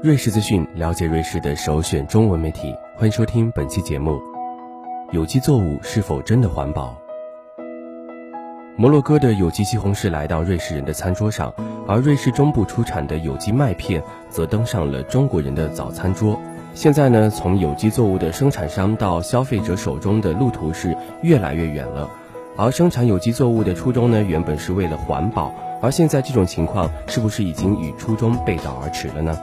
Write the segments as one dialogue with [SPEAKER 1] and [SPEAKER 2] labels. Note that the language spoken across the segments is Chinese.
[SPEAKER 1] 瑞士资讯，了解瑞士的首选中文媒体。欢迎收听本期节目。有机作物是否真的环保？摩洛哥的有机西红柿来到瑞士人的餐桌上，而瑞士中部出产的有机麦片则登上了中国人的早餐桌。现在呢，从有机作物的生产商到消费者手中的路途是越来越远了。而生产有机作物的初衷呢，原本是为了环保，而现在这种情况是不是已经与初衷背道而驰了呢？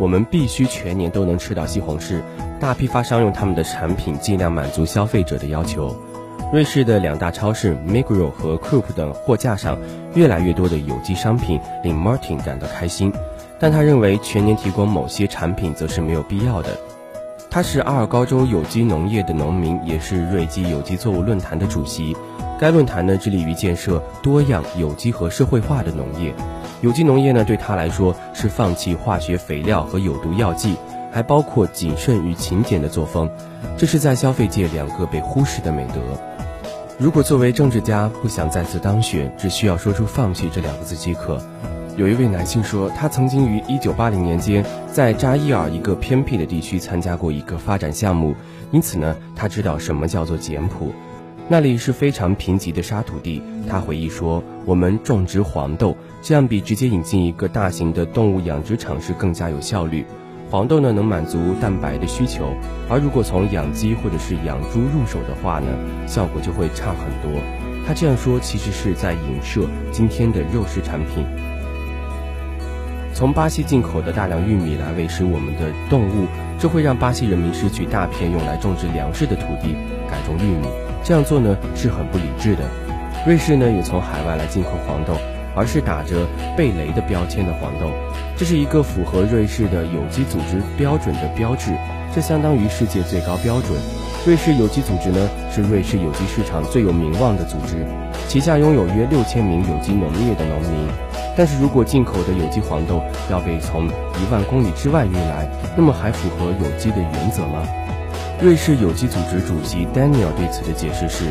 [SPEAKER 1] 我们必须全年都能吃到西红柿。大批发商用他们的产品尽量满足消费者的要求。瑞士的两大超市 m i g r o 和 Coop 等货架上，越来越多的有机商品令 Martin 感到开心。但他认为全年提供某些产品则是没有必要的。他是阿尔高州有机农业的农民，也是瑞基有机作物论坛的主席。该论坛呢致力于建设多样有机和社会化的农业。有机农业呢对他来说是放弃化学肥料和有毒药剂，还包括谨慎与勤俭的作风。这是在消费界两个被忽视的美德。如果作为政治家不想再次当选，只需要说出放弃这两个字即可。有一位男性说，他曾经于1980年间在扎伊尔一个偏僻的地区参加过一个发展项目，因此呢，他知道什么叫做简朴。那里是非常贫瘠的沙土地。他回忆说：“我们种植黄豆，这样比直接引进一个大型的动物养殖场是更加有效率。黄豆呢能满足蛋白的需求，而如果从养鸡或者是养猪入手的话呢，效果就会差很多。”他这样说其实是在影射今天的肉食产品。从巴西进口的大量玉米来喂食我们的动物，这会让巴西人民失去大片用来种植粮食的土地，改种玉米。这样做呢是很不理智的。瑞士呢也从海外来进口黄豆，而是打着贝雷的标签的黄豆，这是一个符合瑞士的有机组织标准的标志，这相当于世界最高标准。瑞士有机组织呢是瑞士有机市场最有名望的组织，旗下拥有约六千名有机农业的农民。但是如果进口的有机黄豆要被从一万公里之外运来，那么还符合有机的原则吗？瑞士有机组织主席 Daniel 对此的解释是：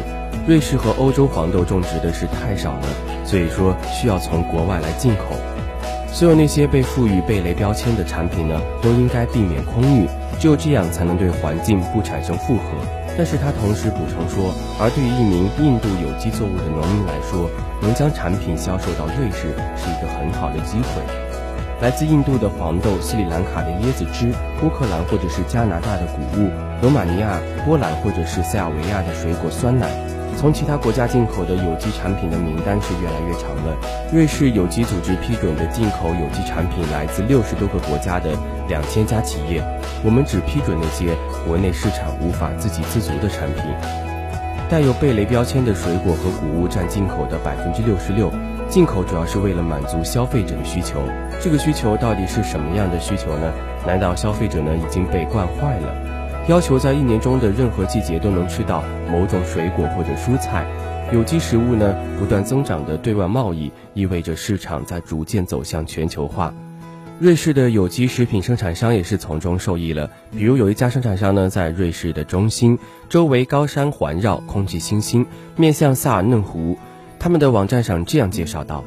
[SPEAKER 1] 瑞士和欧洲黄豆种植的是太少了，所以说需要从国外来进口。所有那些被赋予贝雷标签的产品呢，都应该避免空运，只有这样才能对环境不产生负荷。但是他同时补充说，而对于一名印度有机作物的农民来说，能将产品销售到瑞士是一个很好的机会。来自印度的黄豆、斯里兰卡的椰子汁、乌克兰或者是加拿大的谷物、罗马尼亚、波兰或者是塞尔维亚的水果酸奶，从其他国家进口的有机产品的名单是越来越长了。瑞士有机组织批准的进口有机产品来自六十多个国家的两千家企业，我们只批准那些国内市场无法自给自足的产品。带有贝雷标签的水果和谷物占进口的百分之六十六。进口主要是为了满足消费者的需求，这个需求到底是什么样的需求呢？难道消费者呢已经被惯坏了？要求在一年中的任何季节都能吃到某种水果或者蔬菜，有机食物呢不断增长的对外贸易意味着市场在逐渐走向全球化。瑞士的有机食品生产商也是从中受益了，比如有一家生产商呢在瑞士的中心，周围高山环绕，空气清新，面向萨尔嫩湖。他们的网站上这样介绍道：“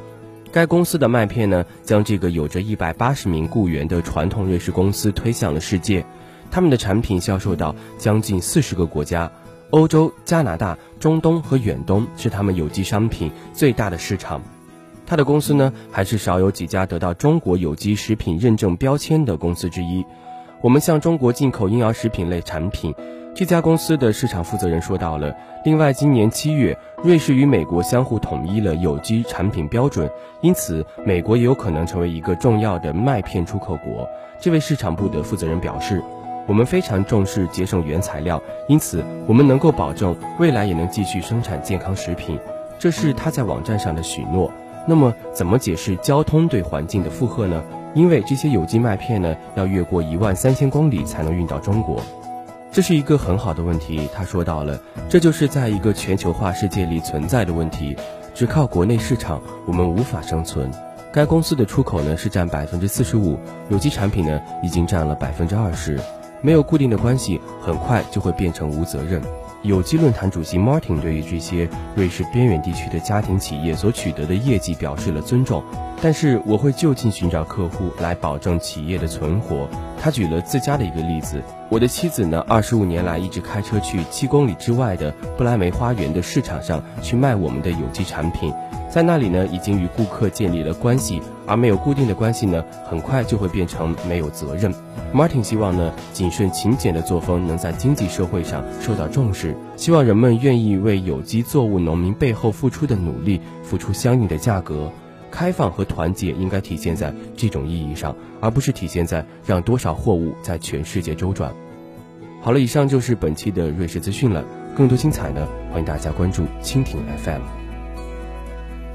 [SPEAKER 1] 该公司的麦片呢，将这个有着一百八十名雇员的传统瑞士公司推向了世界。他们的产品销售到将近四十个国家，欧洲、加拿大、中东和远东是他们有机商品最大的市场。他的公司呢，还是少有几家得到中国有机食品认证标签的公司之一。我们向中国进口婴儿食品类产品。”这家公司的市场负责人说到了。另外，今年七月，瑞士与美国相互统一了有机产品标准，因此美国也有可能成为一个重要的麦片出口国。这位市场部的负责人表示：“我们非常重视节省原材料，因此我们能够保证未来也能继续生产健康食品。”这是他在网站上的许诺。那么，怎么解释交通对环境的负荷呢？因为这些有机麦片呢，要越过一万三千公里才能运到中国。这是一个很好的问题，他说到了，这就是在一个全球化世界里存在的问题。只靠国内市场，我们无法生存。该公司的出口呢是占百分之四十五，有机产品呢已经占了百分之二十。没有固定的关系，很快就会变成无责任。有机论坛主席 Martin 对于这些瑞士边远地区的家庭企业所取得的业绩表示了尊重，但是我会就近寻找客户来保证企业的存活。他举了自家的一个例子：我的妻子呢，二十五年来一直开车去七公里之外的不来梅花园的市场上去卖我们的有机产品。在那里呢，已经与顾客建立了关系，而没有固定的关系呢，很快就会变成没有责任。Martin 希望呢，谨慎勤俭的作风能在经济社会上受到重视，希望人们愿意为有机作物农民背后付出的努力付出相应的价格。开放和团结应该体现在这种意义上，而不是体现在让多少货物在全世界周转。好了，以上就是本期的瑞士资讯了，更多精彩呢，欢迎大家关注蜻蜓 FM。